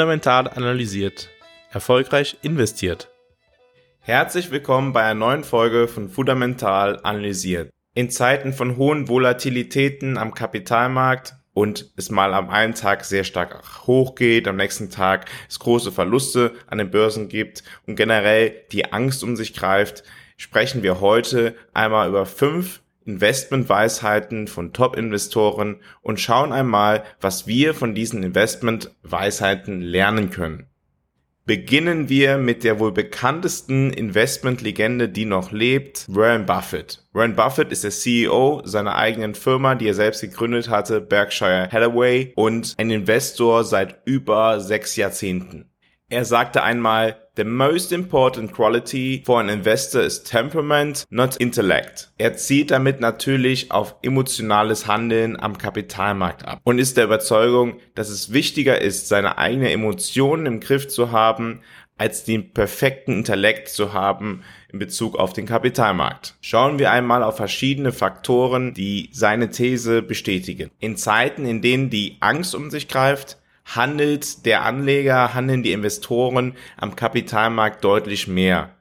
Fundamental analysiert. Erfolgreich investiert. Herzlich willkommen bei einer neuen Folge von Fundamental analysiert. In Zeiten von hohen Volatilitäten am Kapitalmarkt und es mal am einen Tag sehr stark hochgeht, am nächsten Tag es große Verluste an den Börsen gibt und generell die Angst um sich greift, sprechen wir heute einmal über fünf Investmentweisheiten von Top-Investoren und schauen einmal, was wir von diesen Investmentweisheiten lernen können. Beginnen wir mit der wohl bekanntesten Investmentlegende, die noch lebt, Warren Buffett. Warren Buffett ist der CEO seiner eigenen Firma, die er selbst gegründet hatte, Berkshire Hathaway, und ein Investor seit über sechs Jahrzehnten. Er sagte einmal, The most important quality for an investor is temperament, not intellect. Er zieht damit natürlich auf emotionales Handeln am Kapitalmarkt ab und ist der Überzeugung, dass es wichtiger ist, seine eigenen Emotionen im Griff zu haben, als den perfekten Intellekt zu haben in Bezug auf den Kapitalmarkt. Schauen wir einmal auf verschiedene Faktoren, die seine These bestätigen. In Zeiten, in denen die Angst um sich greift, handelt der Anleger, handeln die Investoren am Kapitalmarkt deutlich mehr.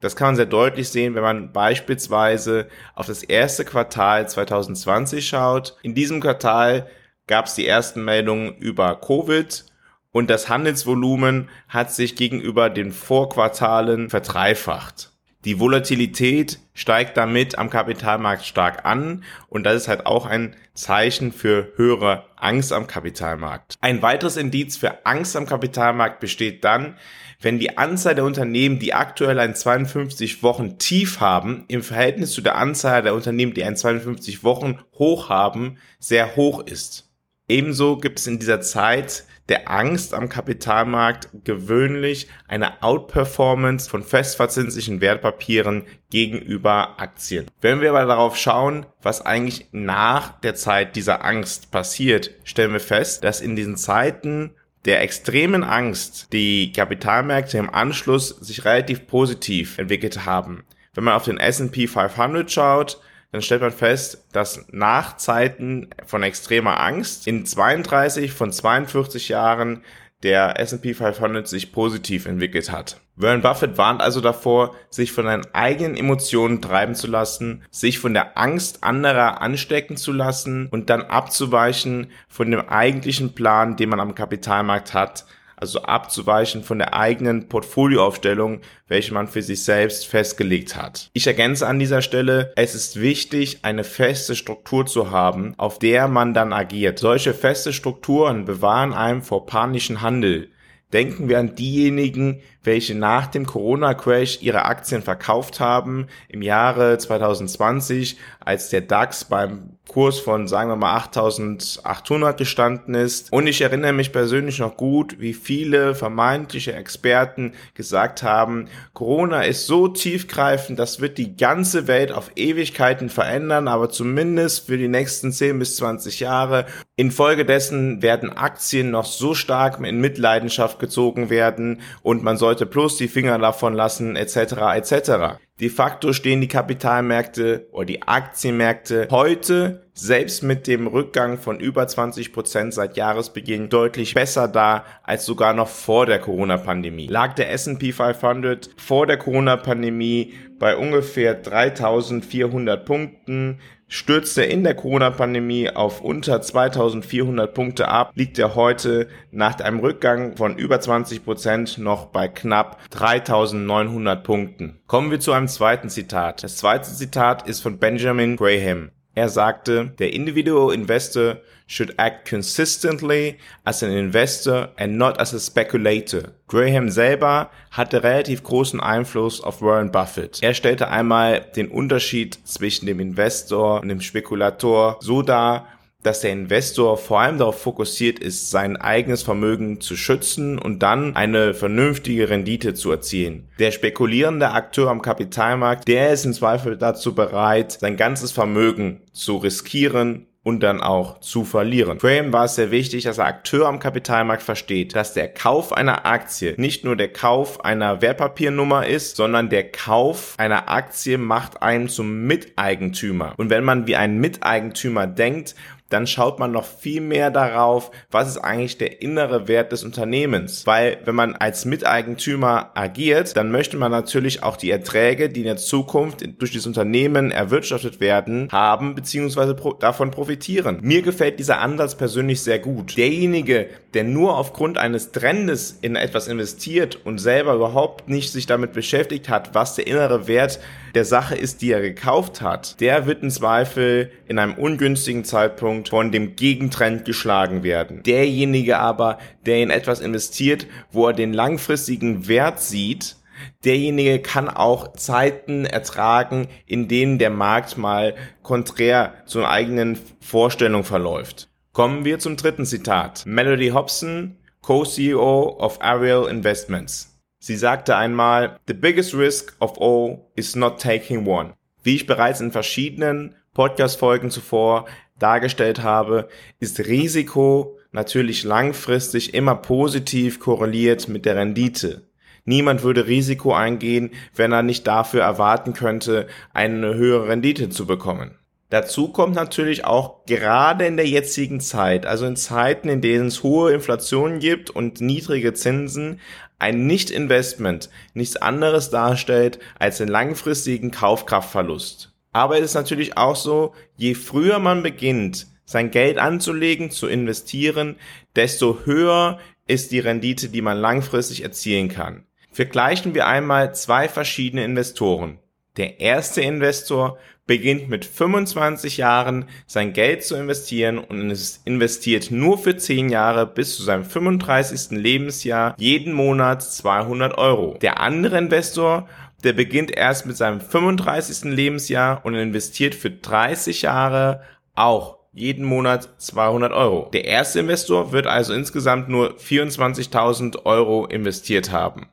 Das kann man sehr deutlich sehen, wenn man beispielsweise auf das erste Quartal 2020 schaut. In diesem Quartal gab es die ersten Meldungen über Covid und das Handelsvolumen hat sich gegenüber den Vorquartalen verdreifacht. Die Volatilität steigt damit am Kapitalmarkt stark an und das ist halt auch ein Zeichen für höhere Angst am Kapitalmarkt. Ein weiteres Indiz für Angst am Kapitalmarkt besteht dann, wenn die Anzahl der Unternehmen, die aktuell ein 52 Wochen Tief haben, im Verhältnis zu der Anzahl der Unternehmen, die ein 52 Wochen Hoch haben, sehr hoch ist. Ebenso gibt es in dieser Zeit der Angst am Kapitalmarkt gewöhnlich eine Outperformance von festverzinslichen Wertpapieren gegenüber Aktien. Wenn wir aber darauf schauen, was eigentlich nach der Zeit dieser Angst passiert, stellen wir fest, dass in diesen Zeiten der extremen Angst die Kapitalmärkte im Anschluss sich relativ positiv entwickelt haben. Wenn man auf den S&P 500 schaut, dann stellt man fest, dass nach Zeiten von extremer Angst in 32 von 42 Jahren der S&P 500 sich positiv entwickelt hat. Warren Buffett warnt also davor, sich von seinen eigenen Emotionen treiben zu lassen, sich von der Angst anderer anstecken zu lassen und dann abzuweichen von dem eigentlichen Plan, den man am Kapitalmarkt hat, also abzuweichen von der eigenen Portfolioaufstellung, welche man für sich selbst festgelegt hat. Ich ergänze an dieser Stelle, es ist wichtig, eine feste Struktur zu haben, auf der man dann agiert. Solche feste Strukturen bewahren einem vor panischen Handel. Denken wir an diejenigen, welche nach dem Corona-Crash ihre Aktien verkauft haben im Jahre 2020, als der DAX beim Kurs von, sagen wir mal, 8800 gestanden ist. Und ich erinnere mich persönlich noch gut, wie viele vermeintliche Experten gesagt haben, Corona ist so tiefgreifend, das wird die ganze Welt auf Ewigkeiten verändern, aber zumindest für die nächsten 10 bis 20 Jahre. Infolgedessen werden Aktien noch so stark in Mitleidenschaft gezogen werden und man sollte plus die Finger davon lassen, etc., etc. De facto stehen die Kapitalmärkte oder die Aktienmärkte heute selbst mit dem Rückgang von über 20 Prozent seit Jahresbeginn deutlich besser da als sogar noch vor der Corona-Pandemie. Lag der S&P 500 vor der Corona-Pandemie bei ungefähr 3400 Punkten, stürzte in der Corona-Pandemie auf unter 2400 Punkte ab, liegt er heute nach einem Rückgang von über 20 Prozent noch bei knapp 3900 Punkten. Kommen wir zu einem zweiten Zitat. Das zweite Zitat ist von Benjamin Graham. Er sagte, der individual investor should act consistently as an investor and not as a speculator. Graham selber hatte relativ großen Einfluss auf Warren Buffett. Er stellte einmal den Unterschied zwischen dem Investor und dem Spekulator so dar, dass der Investor vor allem darauf fokussiert ist, sein eigenes Vermögen zu schützen und dann eine vernünftige Rendite zu erzielen. Der spekulierende Akteur am Kapitalmarkt, der ist im Zweifel dazu bereit, sein ganzes Vermögen zu riskieren und dann auch zu verlieren. Graham war es sehr wichtig, dass der Akteur am Kapitalmarkt versteht, dass der Kauf einer Aktie nicht nur der Kauf einer Wertpapiernummer ist, sondern der Kauf einer Aktie macht einen zum Miteigentümer. Und wenn man wie ein Miteigentümer denkt, dann schaut man noch viel mehr darauf, was ist eigentlich der innere Wert des Unternehmens. Weil wenn man als Miteigentümer agiert, dann möchte man natürlich auch die Erträge, die in der Zukunft durch dieses Unternehmen erwirtschaftet werden, haben bzw. Pro davon profitieren. Mir gefällt dieser Ansatz persönlich sehr gut. Derjenige, der nur aufgrund eines Trendes in etwas investiert und selber überhaupt nicht sich damit beschäftigt hat, was der innere Wert der Sache ist, die er gekauft hat, der wird im Zweifel in einem ungünstigen Zeitpunkt von dem Gegentrend geschlagen werden. Derjenige aber, der in etwas investiert, wo er den langfristigen Wert sieht, derjenige kann auch Zeiten ertragen, in denen der Markt mal konträr zur eigenen Vorstellung verläuft. Kommen wir zum dritten Zitat. Melody Hobson, Co-CEO of Ariel Investments. Sie sagte einmal, The biggest risk of all is not taking one. Wie ich bereits in verschiedenen Podcast-Folgen zuvor dargestellt habe, ist Risiko natürlich langfristig immer positiv korreliert mit der Rendite. Niemand würde Risiko eingehen, wenn er nicht dafür erwarten könnte, eine höhere Rendite zu bekommen. Dazu kommt natürlich auch gerade in der jetzigen Zeit, also in Zeiten, in denen es hohe Inflation gibt und niedrige Zinsen, ein Nicht-Investment nichts anderes darstellt als einen langfristigen Kaufkraftverlust. Aber es ist natürlich auch so, je früher man beginnt, sein Geld anzulegen, zu investieren, desto höher ist die Rendite, die man langfristig erzielen kann. Vergleichen wir einmal zwei verschiedene Investoren. Der erste Investor beginnt mit 25 Jahren sein Geld zu investieren und es investiert nur für 10 Jahre bis zu seinem 35. Lebensjahr jeden Monat 200 Euro. Der andere Investor der beginnt erst mit seinem 35. Lebensjahr und investiert für 30 Jahre auch jeden Monat 200 Euro. Der erste Investor wird also insgesamt nur 24.000 Euro investiert haben.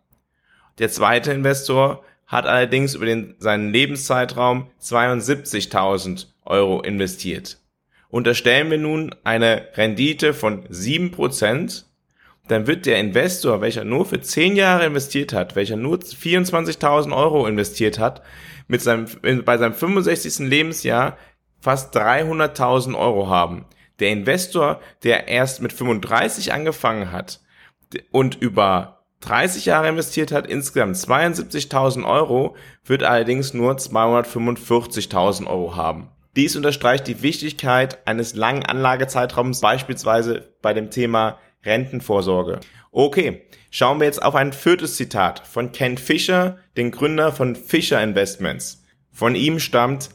Der zweite Investor hat allerdings über den, seinen Lebenszeitraum 72.000 Euro investiert. Unterstellen wir nun eine Rendite von 7%, dann wird der Investor, welcher nur für 10 Jahre investiert hat, welcher nur 24.000 Euro investiert hat, mit seinem, bei seinem 65. Lebensjahr fast 300.000 Euro haben. Der Investor, der erst mit 35 angefangen hat und über 30 Jahre investiert hat, insgesamt 72.000 Euro, wird allerdings nur 245.000 Euro haben. Dies unterstreicht die Wichtigkeit eines langen Anlagezeitraums, beispielsweise bei dem Thema Rentenvorsorge. Okay, schauen wir jetzt auf ein viertes Zitat von Ken Fisher, den Gründer von Fisher Investments. Von ihm stammt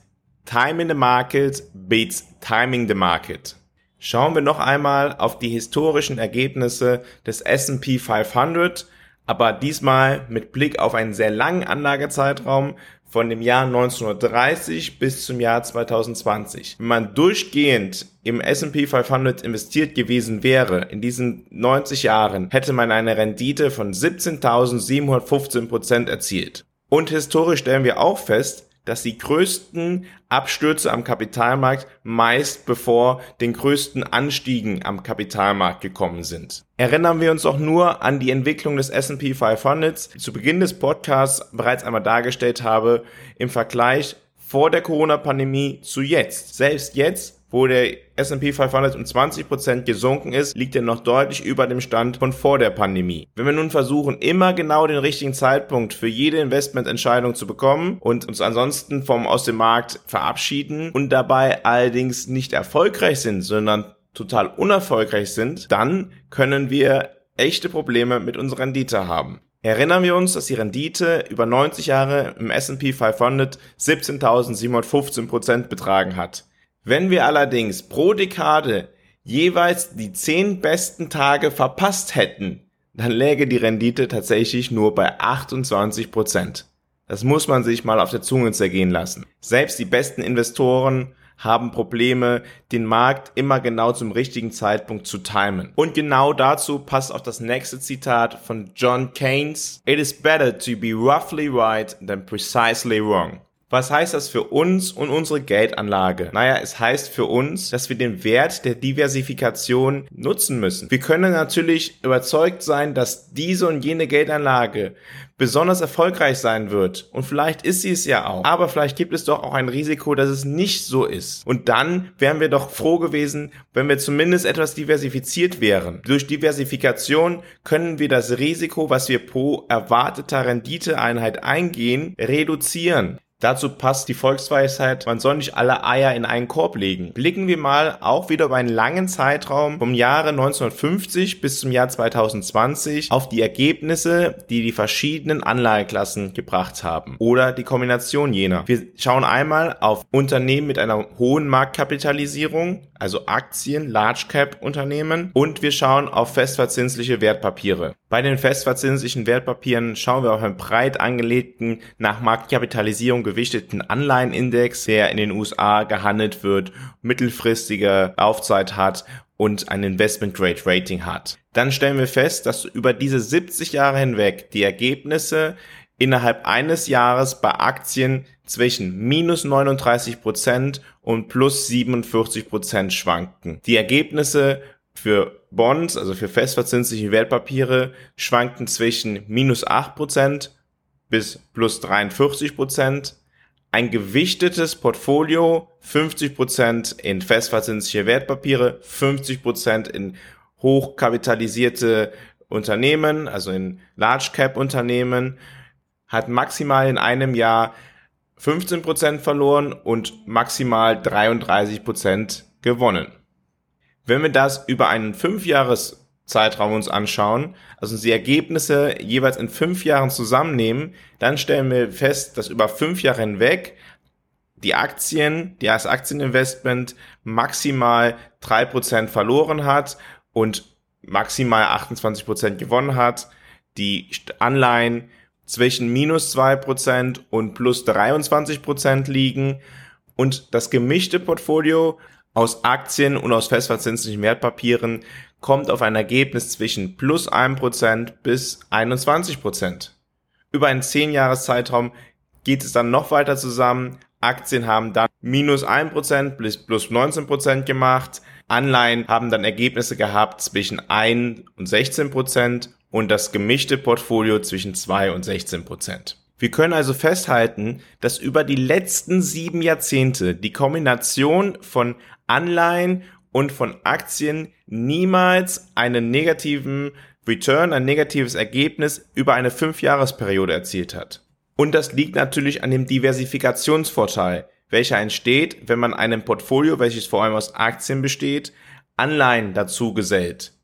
Time in the Market beats Timing the Market. Schauen wir noch einmal auf die historischen Ergebnisse des S&P 500, aber diesmal mit Blick auf einen sehr langen Anlagezeitraum von dem Jahr 1930 bis zum Jahr 2020. Wenn man durchgehend im S&P 500 investiert gewesen wäre in diesen 90 Jahren, hätte man eine Rendite von 17.715 Prozent erzielt. Und historisch stellen wir auch fest, dass die größten Abstürze am Kapitalmarkt meist bevor den größten Anstiegen am Kapitalmarkt gekommen sind. Erinnern wir uns auch nur an die Entwicklung des S&P 500, die zu Beginn des Podcasts bereits einmal dargestellt habe, im Vergleich vor der Corona-Pandemie zu jetzt. Selbst jetzt wo der S&P 500 um 20% gesunken ist, liegt er noch deutlich über dem Stand von vor der Pandemie. Wenn wir nun versuchen, immer genau den richtigen Zeitpunkt für jede Investmententscheidung zu bekommen und uns ansonsten vom aus dem Markt verabschieden und dabei allerdings nicht erfolgreich sind, sondern total unerfolgreich sind, dann können wir echte Probleme mit unserer Rendite haben. Erinnern wir uns, dass die Rendite über 90 Jahre im S&P 500 17.715% betragen hat. Wenn wir allerdings pro Dekade jeweils die zehn besten Tage verpasst hätten, dann läge die Rendite tatsächlich nur bei 28 Prozent. Das muss man sich mal auf der Zunge zergehen lassen. Selbst die besten Investoren haben Probleme, den Markt immer genau zum richtigen Zeitpunkt zu timen. Und genau dazu passt auch das nächste Zitat von John Keynes. It is better to be roughly right than precisely wrong. Was heißt das für uns und unsere Geldanlage? Naja, es heißt für uns, dass wir den Wert der Diversifikation nutzen müssen. Wir können natürlich überzeugt sein, dass diese und jene Geldanlage besonders erfolgreich sein wird. Und vielleicht ist sie es ja auch. Aber vielleicht gibt es doch auch ein Risiko, dass es nicht so ist. Und dann wären wir doch froh gewesen, wenn wir zumindest etwas diversifiziert wären. Durch Diversifikation können wir das Risiko, was wir pro erwarteter Renditeeinheit eingehen, reduzieren. Dazu passt die Volksweisheit, man soll nicht alle Eier in einen Korb legen. Blicken wir mal auch wieder über einen langen Zeitraum vom Jahre 1950 bis zum Jahr 2020 auf die Ergebnisse, die die verschiedenen Anlageklassen gebracht haben oder die Kombination jener. Wir schauen einmal auf Unternehmen mit einer hohen Marktkapitalisierung, also Aktien, Large Cap Unternehmen und wir schauen auf festverzinsliche Wertpapiere. Bei den festverzinslichen Wertpapieren schauen wir auf einen breit angelegten, nach Marktkapitalisierung gewichteten Anleihenindex, der in den USA gehandelt wird, mittelfristige Laufzeit hat und ein Investment Grade Rating hat. Dann stellen wir fest, dass über diese 70 Jahre hinweg die Ergebnisse innerhalb eines Jahres bei Aktien zwischen minus 39 Prozent und plus 47 Prozent schwanken. Die Ergebnisse für Bonds, also für festverzinsliche Wertpapiere, schwankten zwischen minus 8 Prozent bis plus 43 Prozent ein gewichtetes Portfolio, 50% in festverzinsliche Wertpapiere, 50% in hochkapitalisierte Unternehmen, also in Large Cap Unternehmen, hat maximal in einem Jahr 15% verloren und maximal 33% gewonnen. Wenn wir das über einen 5-Jahres Zeitraum uns anschauen, also die Ergebnisse jeweils in fünf Jahren zusammennehmen, dann stellen wir fest, dass über fünf Jahre hinweg die Aktien, die als Aktieninvestment maximal drei Prozent verloren hat und maximal 28 Prozent gewonnen hat, die Anleihen zwischen minus zwei Prozent und plus 23 Prozent liegen. Und das gemischte Portfolio aus Aktien und aus festverzinslichen Wertpapieren kommt auf ein Ergebnis zwischen plus 1% bis 21%. Über einen 10-Jahres-Zeitraum geht es dann noch weiter zusammen. Aktien haben dann minus 1% bis plus 19% gemacht. Anleihen haben dann Ergebnisse gehabt zwischen 1 und 16% und das gemischte Portfolio zwischen 2 und 16%. Wir können also festhalten, dass über die letzten sieben Jahrzehnte die Kombination von Anleihen und von Aktien niemals einen negativen Return, ein negatives Ergebnis über eine Fünfjahresperiode erzielt hat. Und das liegt natürlich an dem Diversifikationsvorteil, welcher entsteht, wenn man einem Portfolio, welches vor allem aus Aktien besteht, Anleihen dazu gesellt.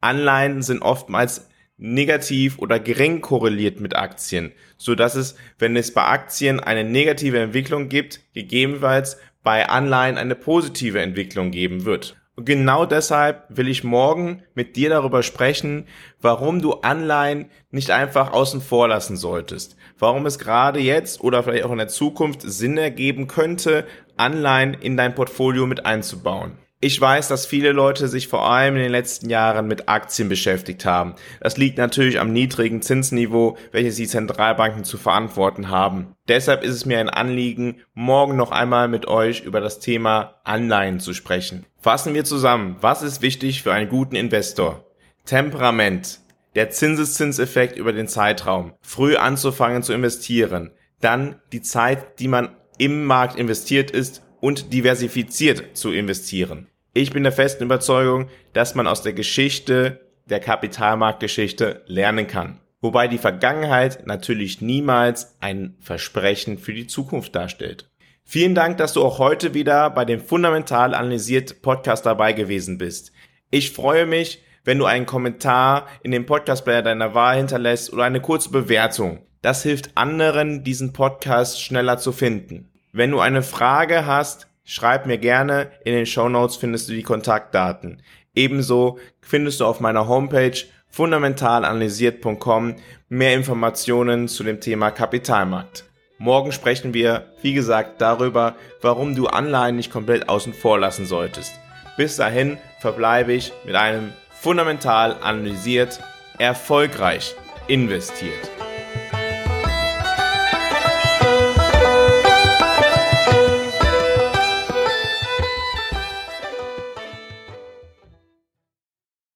Anleihen sind oftmals negativ oder gering korreliert mit Aktien, so dass es, wenn es bei Aktien eine negative Entwicklung gibt, gegebenenfalls bei Anleihen eine positive Entwicklung geben wird. Und genau deshalb will ich morgen mit dir darüber sprechen, warum du Anleihen nicht einfach außen vor lassen solltest. Warum es gerade jetzt oder vielleicht auch in der Zukunft Sinn ergeben könnte, Anleihen in dein Portfolio mit einzubauen. Ich weiß, dass viele Leute sich vor allem in den letzten Jahren mit Aktien beschäftigt haben. Das liegt natürlich am niedrigen Zinsniveau, welches die Zentralbanken zu verantworten haben. Deshalb ist es mir ein Anliegen, morgen noch einmal mit euch über das Thema Anleihen zu sprechen. Fassen wir zusammen, was ist wichtig für einen guten Investor? Temperament, der Zinseszinseffekt über den Zeitraum, früh anzufangen zu investieren, dann die Zeit, die man im Markt investiert ist und diversifiziert zu investieren. Ich bin der festen Überzeugung, dass man aus der Geschichte, der Kapitalmarktgeschichte lernen kann. Wobei die Vergangenheit natürlich niemals ein Versprechen für die Zukunft darstellt. Vielen Dank, dass du auch heute wieder bei dem Fundamental analysiert Podcast dabei gewesen bist. Ich freue mich, wenn du einen Kommentar in dem Podcast-Player deiner Wahl hinterlässt oder eine kurze Bewertung. Das hilft anderen, diesen Podcast schneller zu finden. Wenn du eine Frage hast, schreib mir gerne. In den Show Notes findest du die Kontaktdaten. Ebenso findest du auf meiner Homepage fundamentalanalysiert.com mehr Informationen zu dem Thema Kapitalmarkt. Morgen sprechen wir, wie gesagt, darüber, warum du Anleihen nicht komplett außen vor lassen solltest. Bis dahin verbleibe ich mit einem fundamental analysiert, erfolgreich investiert.